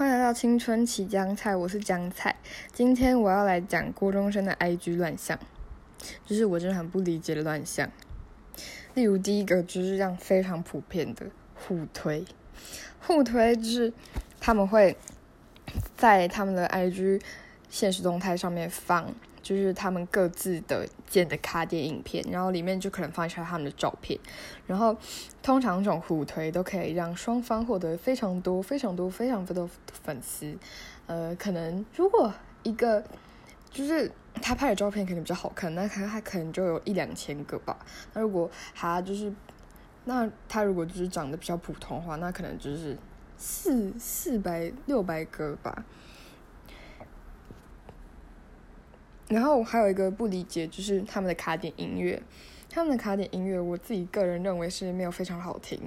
欢迎来到青春期江菜，我是江菜。今天我要来讲郭中生的 IG 乱象，就是我真的很不理解的乱象。例如第一个就是这样非常普遍的互推，互推就是他们会在他们的 IG 现实动态上面放。就是他们各自的剪的卡点影片，然后里面就可能放一下他们的照片，然后通常这种互推都可以让双方获得非常多、非常多、非常多的粉丝。呃，可能如果一个就是他拍的照片可能比较好看，那他他可能就有一两千个吧。那如果他就是那他如果就是长得比较普通的话，那可能就是四四百六百个吧。然后还有一个不理解，就是他们的卡点音乐，他们的卡点音乐，我自己个人认为是没有非常好听，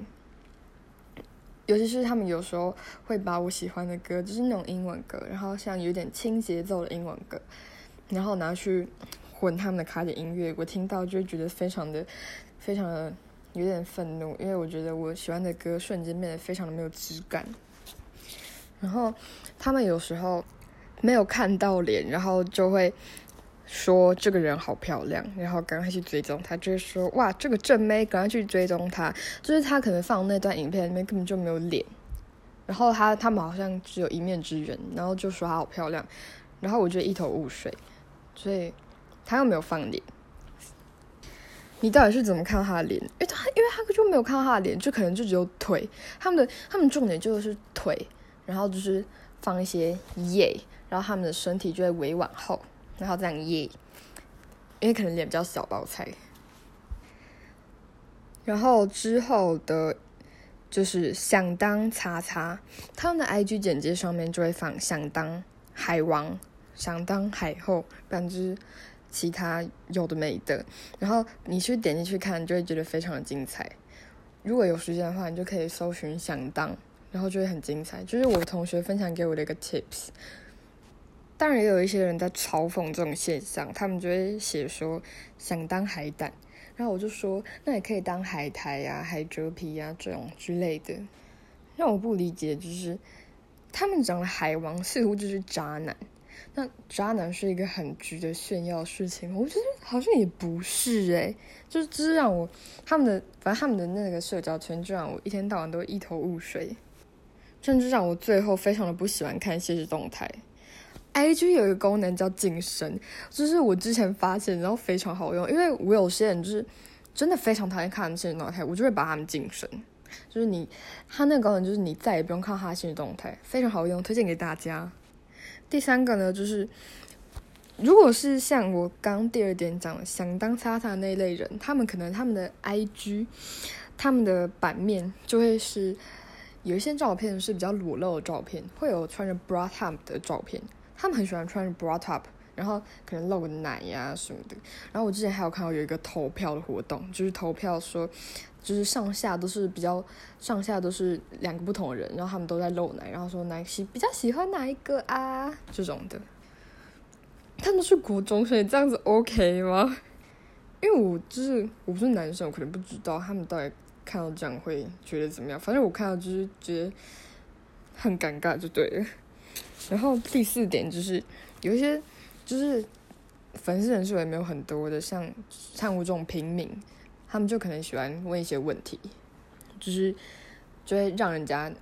尤其是他们有时候会把我喜欢的歌，就是那种英文歌，然后像有点轻节奏的英文歌，然后拿去混他们的卡点音乐，我听到就会觉得非常的、非常的有点愤怒，因为我觉得我喜欢的歌瞬间变得非常的没有质感。然后他们有时候没有看到脸，然后就会。说这个人好漂亮，然后赶快去追踪他，就是说哇，这个正妹，赶快去追踪他。就是他可能放那段影片里面根本就没有脸，然后他他们好像只有一面之缘，然后就说她好漂亮，然后我觉得一头雾水，所以他又没有放脸，你到底是怎么看到他的脸？因为他因为他就没有看到他的脸，就可能就只有腿，他们的他们重点就是腿，然后就是放一些耶，然后他们的身体就会委往后。然后这样耶，因为可能脸比较小吧，我猜。然后之后的，就是想当叉叉，他们的 IG 简介上面就会放想当海王、想当海后，反正其他有的没的。然后你去点进去看，就会觉得非常的精彩。如果有时间的话，你就可以搜寻想当，然后就会很精彩。就是我同学分享给我的一个 tips。当然也有一些人在嘲讽这种现象，他们就会写说想当海胆，然后我就说那也可以当海苔呀、海蜇皮呀这种之类的。让我不理解就是他们讲的海王似乎就是渣男，那渣男是一个很值得炫耀的事情，我觉得好像也不是诶，就是这是让我他们的反正他们的那个社交圈就让我一天到晚都一头雾水，甚至让我最后非常的不喜欢看现实动态。I G 有一个功能叫晋升，就是我之前发现，然后非常好用。因为我有些人就是真的非常讨厌看现实动态，我就会把他们晋升。就是你，它那个功能就是你再也不用看他的现实动态，非常好用，推荐给大家。第三个呢，就是如果是像我刚第二点讲的想当叉叉那一类人，他们可能他们的 I G，他们的版面就会是有一些照片是比较裸露的照片，会有穿着 bra top 的照片。他们很喜欢穿 bra top，然后可能露个奶呀什么的。然后我之前还有看到有一个投票的活动，就是投票说，就是上下都是比较上下都是两个不同的人，然后他们都在露奶，然后说哪喜比较喜欢哪一个啊这种的。他们是国中生，这样子 OK 吗？因为我就是我不是男生，我可能不知道他们到底看到这样会觉得怎么样。反正我看到就是觉得很尴尬，就对了。然后第四点就是有一些就是粉丝人数也没有很多的，像像我这种平民，他们就可能喜欢问一些问题，就是就会让人家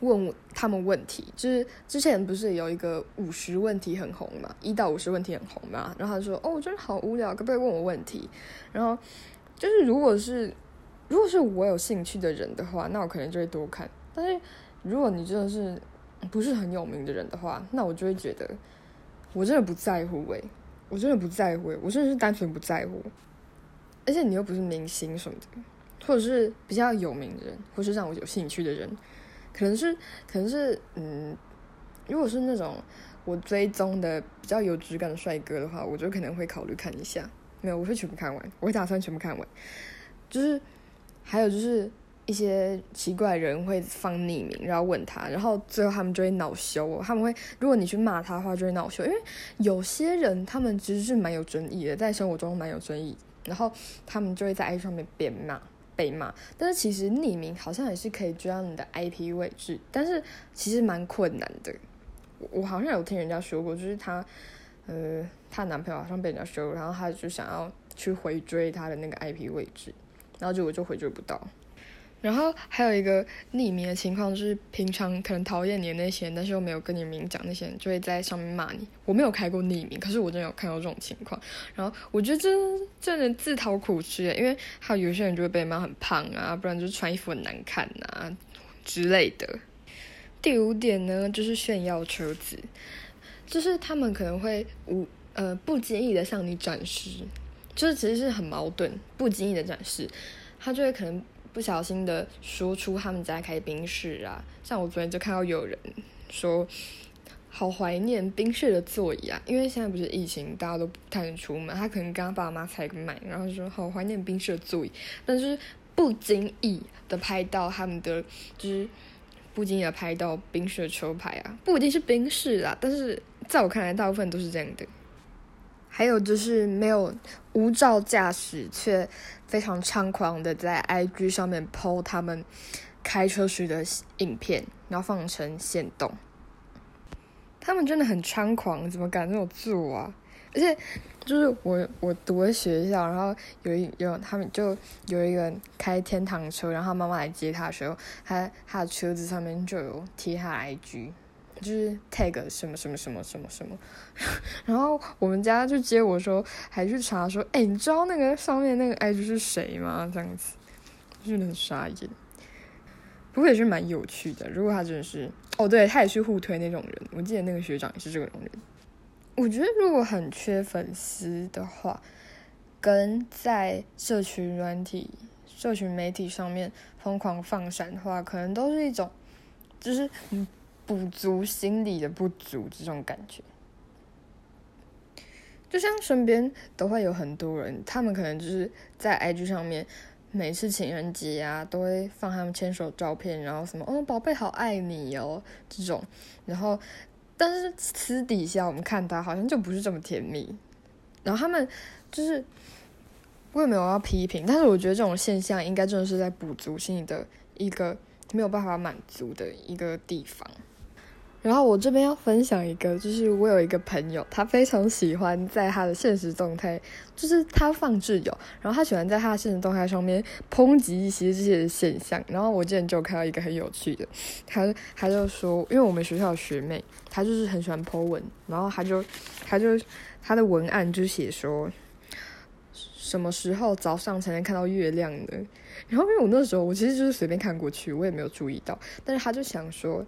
问他们问题。就是之前不是有一个五十问题很红嘛，一到五十问题很红嘛，然后他说：“哦，我真的好无聊，可不可以问我问题？”然后就是如果是如果是我有兴趣的人的话，那我可能就会多看。但是如果你真的是不是很有名的人的话，那我就会觉得我真的不在乎诶，我真的不在乎，我真的是单纯不在乎。而且你又不是明星什么的，或者是比较有名的人，或是让我有兴趣的人，可能是可能是嗯，如果是那种我追踪的比较有质感的帅哥的话，我就可能会考虑看一下。没有，我会全部看完，我会打算全部看完。就是还有就是。一些奇怪人会放匿名，然后问他，然后最后他们就会恼羞。他们会，如果你去骂他的话，就会恼羞。因为有些人他们其实是蛮有争议的，在生活中蛮有争议，然后他们就会在 IG 上面边骂，被骂。但是其实匿名好像也是可以追到你的 IP 位置，但是其实蛮困难的。我好像有听人家说过，就是她，呃，她男朋友好像被人家收，然后她就想要去回追她的那个 IP 位置，然后结果就回追不到。然后还有一个匿名的情况，就是平常可能讨厌你的那些人，但是又没有跟你明讲，那些人就会在上面骂你。我没有开过匿名，可是我真的有看到这种情况。然后我觉得这真的自讨苦吃，因为还有有些人就会被骂很胖啊，不然就穿衣服很难看啊之类的。第五点呢，就是炫耀车子，就是他们可能会无呃不经意的向你展示，就是其实是很矛盾，不经意的展示，他就会可能。不小心的说出他们家开冰室啊，像我昨天就看到有人说，好怀念冰室的座椅啊，因为现在不是疫情，大家都不太能出门，他可能跟他爸妈才买，然后说好怀念冰室的座椅，但是不经意的拍到他们的，就是不经意的拍到冰室的车牌啊，不一定是冰室啦，但是在我看来，大部分都是这样的。还有就是没有无照驾驶，却非常猖狂的在 IG 上面 PO 他们开车时的影片，然后放成线动。他们真的很猖狂，怎么敢这么做啊？而且就是我我读的学校，然后有一有他们就有一个人开天堂车，然后他妈妈来接他的时候，他他的车子上面就有贴他 IG。就是 tag 什么什么什么什么什么，然后我们家就接我说，还去查说，哎，你知道那个上面那个 IG 是谁吗？这样子，就是很傻眼。不过也是蛮有趣的。如果他真的是，哦，对他也是互推那种人。我记得那个学长也是这种人。我觉得如果很缺粉丝的话，跟在社群软体、社群媒体上面疯狂放闪的话，可能都是一种，就是嗯。补足心理的不足，这种感觉，就像身边都会有很多人，他们可能就是在 IG 上面，每次情人节啊，都会放他们牵手照片，然后什么哦，宝贝好爱你哦。这种，然后但是私底下我们看他好像就不是这么甜蜜，然后他们就是我也没有要批评，但是我觉得这种现象应该真的是在补足心理的一个没有办法满足的一个地方。然后我这边要分享一个，就是我有一个朋友，他非常喜欢在他的现实动态，就是他放置有，然后他喜欢在他的现实动态上面抨击一些这些现象。然后我之前就看到一个很有趣的，他他就说，因为我们学校的学妹，她就是很喜欢 po 文，然后他就他就他的文案就写说，什么时候早上才能看到月亮呢？然后因为我那时候我其实就是随便看过去，我也没有注意到，但是他就想说。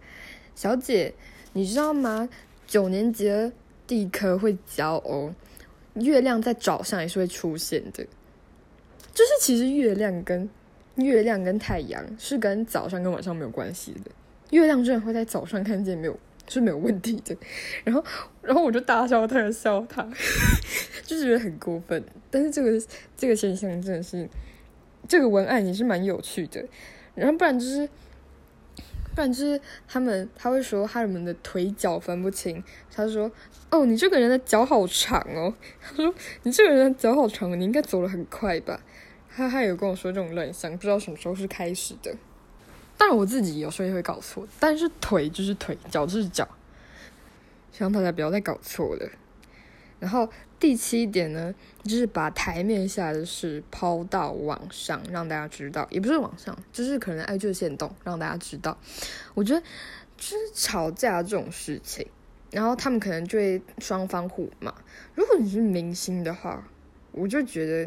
小姐，你知道吗？九年级的地科会教哦，月亮在早上也是会出现的。就是其实月亮跟月亮跟太阳是跟早上跟晚上没有关系的。月亮真的会在早上看见，没有是没有问题的。然后，然后我就大笑，特笑他，就觉得很过分。但是这个这个现象真的是，这个文案也是蛮有趣的。然后不然就是。不然就是他们他会说他们的腿脚分不清。他说：“哦，你这个人的脚好长哦。” 他说：“你这个人的脚好长，你应该走得很快吧？”他他有跟我说这种乱象，不知道什么时候是开始的。当然我自己有时候也会搞错，但是腿就是腿，脚就是脚，希望大家不要再搞错了。然后。第七点呢，就是把台面下的事抛到网上，让大家知道，也不是网上，就是可能爱就现动，让大家知道。我觉得就是吵架这种事情，然后他们可能就会双方互骂。如果你是明星的话，我就觉得，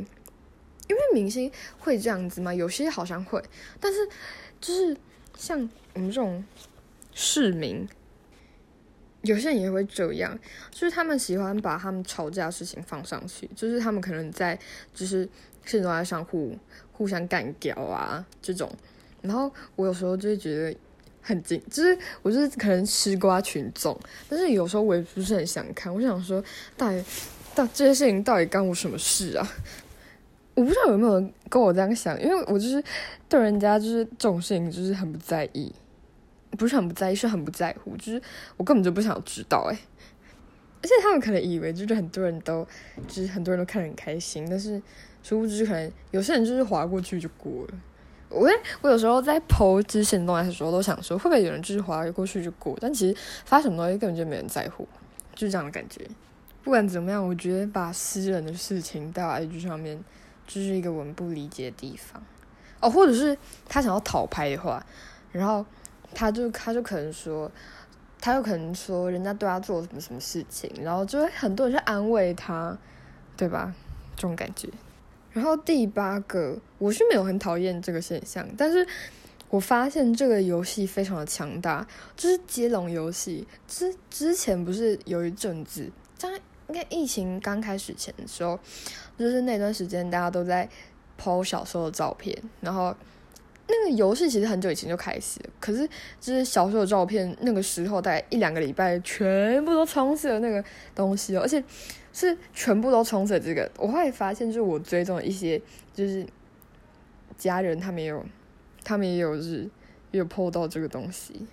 因为明星会这样子嘛，有些好像会，但是就是像我们这种市民。有些人也会这样，就是他们喜欢把他们吵架的事情放上去，就是他们可能在就是现实中上互互相干掉啊这种，然后我有时候就会觉得很惊，就是我就是可能吃瓜群众，但是有时候我也不是很想看，我想说到底到这些事情到底干我什么事啊？我不知道有没有人跟我这样想，因为我就是对人家就是这种事情就是很不在意。不是很不在意，是很不在乎，就是我根本就不想知道哎。而且他们可能以为就是很多人都，就是很多人都看得很开心，但是殊不知可能有些人就是划过去就过了。我我有时候在剖之前动态的时候，都想说会不会有人就是划过去就过，但其实发什么东西根本就没人在乎，就是这样的感觉。不管怎么样，我觉得把私人的事情带到 IG 上面，就是一个我们不理解的地方。哦，或者是他想要讨拍的话，然后他就他就可能说，他有可能说人家对他做了什么什么事情，然后就会很多人去安慰他，对吧？这种感觉。然后第八个，我是没有很讨厌这个现象，但是我发现这个游戏非常的强大，就是接龙游戏。之之前不是有一阵子，在应该疫情刚开始前的时候，就是那段时间大家都在抛小时候的照片，然后那个游戏其实很久以前就开始了，可是就是小时候的照片，那个时候大概一两个礼拜，全部都充斥了那个东西，而且。是全部都充斥这个，我会发现，就是我追踪一些，就是家人，他们有，他们也有是有 PO 到这个东西，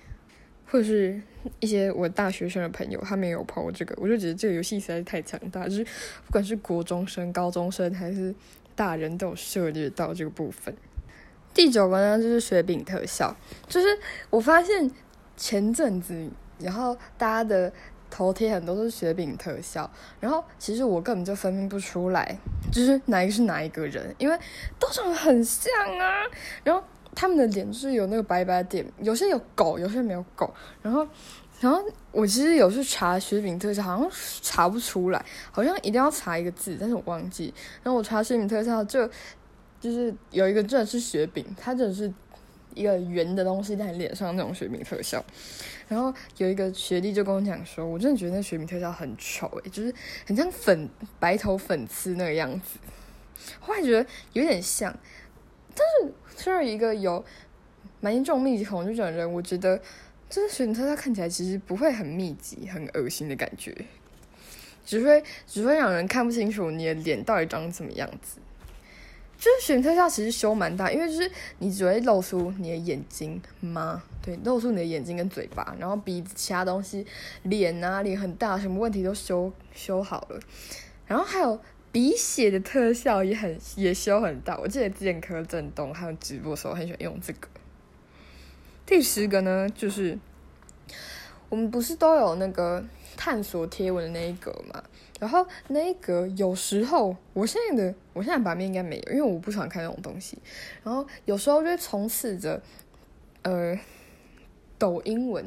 或者是一些我大学生的朋友，他们也有 PO 这个，我就觉得这个游戏实在是太强大，就是不管是国中生、高中生还是大人都有涉猎到这个部分。第九个呢，就是雪饼特效，就是我发现前阵子，然后大家的。头贴很多都是雪饼特效，然后其实我根本就分辨不出来，就是哪一个是哪一个人，因为都长得很像啊。然后他们的脸就是有那个白白点，有些有狗，有些没有狗。然后，然后我其实有去查雪饼特效，好像查不出来，好像一定要查一个字，但是我忘记。然后我查雪饼特效，就就是有一个真的是雪饼，它真的是。一个圆的东西在脸上那种雪饼特效，然后有一个学弟就跟我讲说，我真的觉得那雪饼特效很丑诶，就是很像粉白头粉刺那个样子。后来觉得有点像，但是作为一个有蛮严重密集恐惧症的人，我觉得这个雪饼特效看起来其实不会很密集、很恶心的感觉，只会只会让人看不清楚你的脸到底长怎么样子。就是选特效其实修蛮大，因为就是你只会露出你的眼睛吗？对，露出你的眼睛跟嘴巴，然后鼻子、其他东西，脸啊脸很大，什么问题都修修好了。然后还有鼻血的特效也很也修很大，我记得之前柯震东还有直播的时候很喜欢用这个。第十个呢，就是我们不是都有那个探索贴文的那一个吗？然后那个有时候，我现在的我现在版面应该没有，因为我不喜欢看那种东西。然后有时候就会充斥着，呃，抖音文。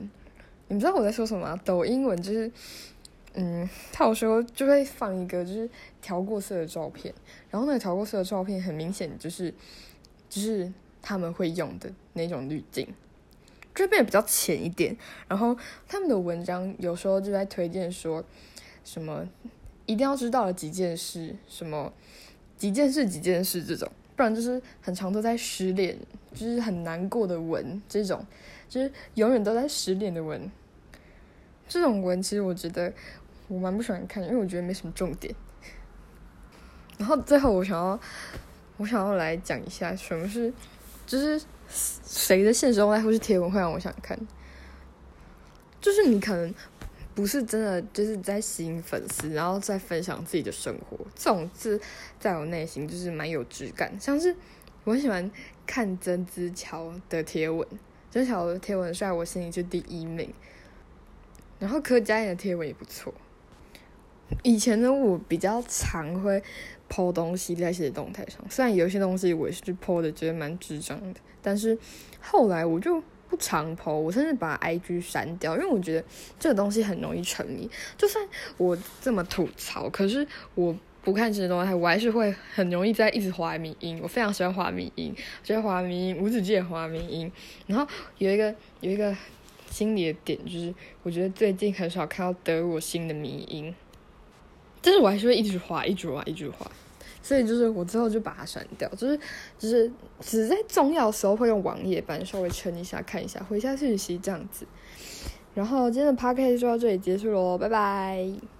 你们知道我在说什么吗？抖音文就是，嗯，他有时候就会放一个就是调过色的照片，然后那个调过色的照片很明显就是，就是他们会用的那种滤镜，就变得比较浅一点。然后他们的文章有时候就在推荐说什么。一定要知道了几件事，什么几件事几件事这种，不然就是很长都在失恋，就是很难过的文，这种就是永远都在失恋的文。这种文其实我觉得我蛮不喜欢看，因为我觉得没什么重点。然后最后我想要我想要来讲一下什么是，就是谁的现实动态或是贴文会让我想看，就是你可能。不是真的，就是在吸引粉丝，然后再分享自己的生活。这种是在我内心就是蛮有质感。像是我很喜欢看曾之乔的贴文，曾之乔的贴文在我心里是第一名。然后柯佳嬿的贴文也不错。以前呢，我比较常会抛东西在一些动态上，虽然有些东西我也是抛的，觉得蛮智障的，但是后来我就。不常 po，我甚至把 IG 删掉，因为我觉得这个东西很容易沉迷。就算我这么吐槽，可是我不看这些东西，我还是会很容易在一直滑迷音。我非常喜欢滑迷音，觉得滑迷音无止境滑迷音。然后有一个有一个心理的点，就是我觉得最近很少看到得我心的迷音，但是我还是会一直滑，一直滑，一直滑。所以就是我之后就把它删掉，就是就是只在重要的时候会用网页版稍微撑一下看一下回一下讯息这样子。然后今天的 p o d c a s t 就到这里结束喽，拜拜。